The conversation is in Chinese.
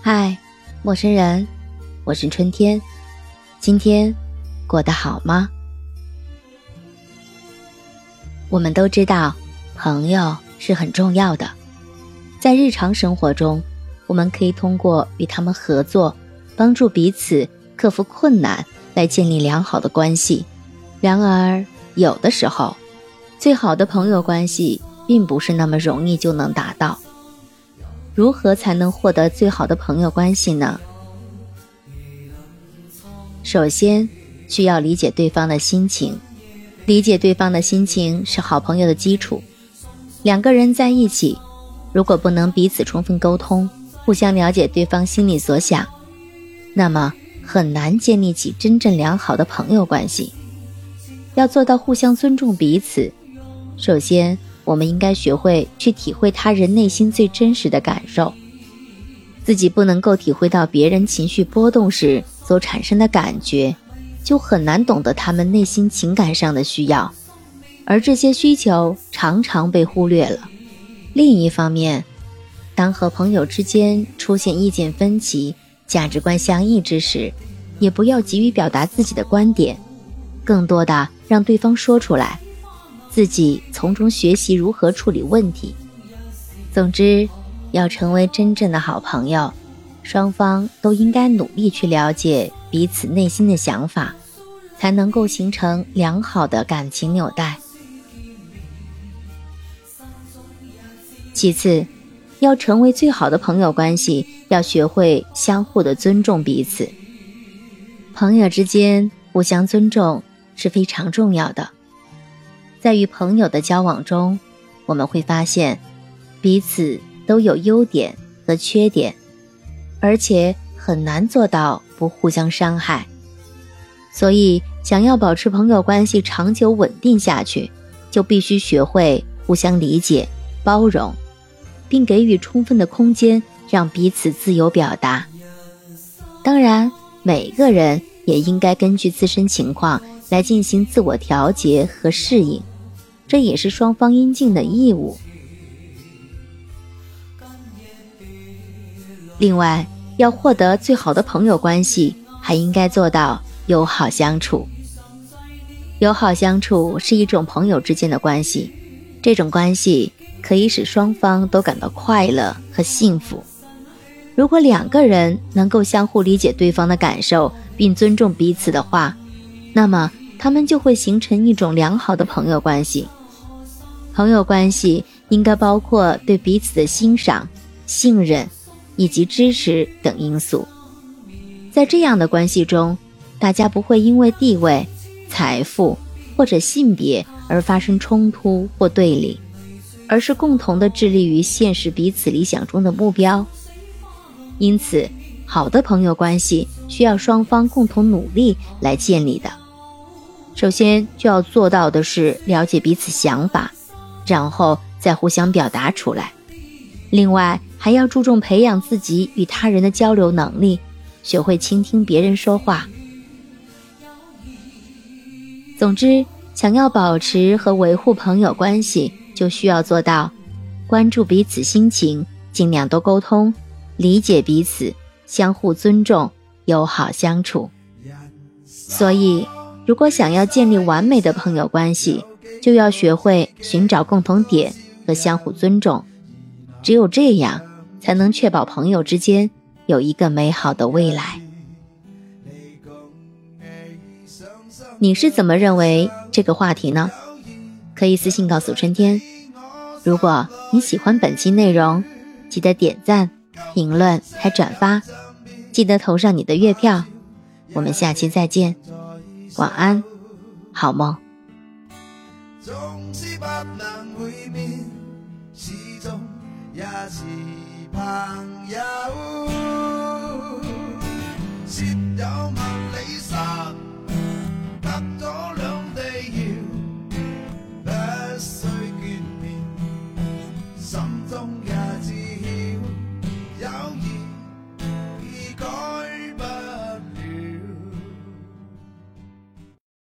嗨，陌生人，我是春天。今天过得好吗？我们都知道，朋友是很重要的。在日常生活中，我们可以通过与他们合作，帮助彼此克服困难，来建立良好的关系。然而，有的时候，最好的朋友关系并不是那么容易就能达到。如何才能获得最好的朋友关系呢？首先，需要理解对方的心情。理解对方的心情是好朋友的基础。两个人在一起，如果不能彼此充分沟通，互相了解对方心里所想，那么很难建立起真正良好的朋友关系。要做到互相尊重彼此，首先。我们应该学会去体会他人内心最真实的感受，自己不能够体会到别人情绪波动时所产生的感觉，就很难懂得他们内心情感上的需要，而这些需求常常被忽略了。另一方面，当和朋友之间出现意见分歧、价值观相异之时，也不要急于表达自己的观点，更多的让对方说出来。自己从中学习如何处理问题。总之，要成为真正的好朋友，双方都应该努力去了解彼此内心的想法，才能够形成良好的感情纽带。其次，要成为最好的朋友关系，要学会相互的尊重彼此。朋友之间互相尊重是非常重要的。在与朋友的交往中，我们会发现彼此都有优点和缺点，而且很难做到不互相伤害。所以，想要保持朋友关系长久稳定下去，就必须学会互相理解、包容，并给予充分的空间，让彼此自由表达。当然，每个人也应该根据自身情况来进行自我调节和适应。这也是双方应尽的义务。另外，要获得最好的朋友关系，还应该做到友好相处。友好相处是一种朋友之间的关系，这种关系可以使双方都感到快乐和幸福。如果两个人能够相互理解对方的感受，并尊重彼此的话，那么他们就会形成一种良好的朋友关系。朋友关系应该包括对彼此的欣赏、信任以及支持等因素。在这样的关系中，大家不会因为地位、财富或者性别而发生冲突或对立，而是共同的致力于现实彼此理想中的目标。因此，好的朋友关系需要双方共同努力来建立的。首先就要做到的是了解彼此想法。然后再互相表达出来。另外，还要注重培养自己与他人的交流能力，学会倾听别人说话。总之，想要保持和维护朋友关系，就需要做到关注彼此心情，尽量多沟通，理解彼此，相互尊重，友好相处。所以，如果想要建立完美的朋友关系，就要学会寻找共同点和相互尊重，只有这样，才能确保朋友之间有一个美好的未来。你是怎么认为这个话题呢？可以私信告诉春天。如果你喜欢本期内容，记得点赞、评论还转发，记得投上你的月票。我们下期再见，晚安，好梦。总是不能会面，始终也是朋友。有万里山。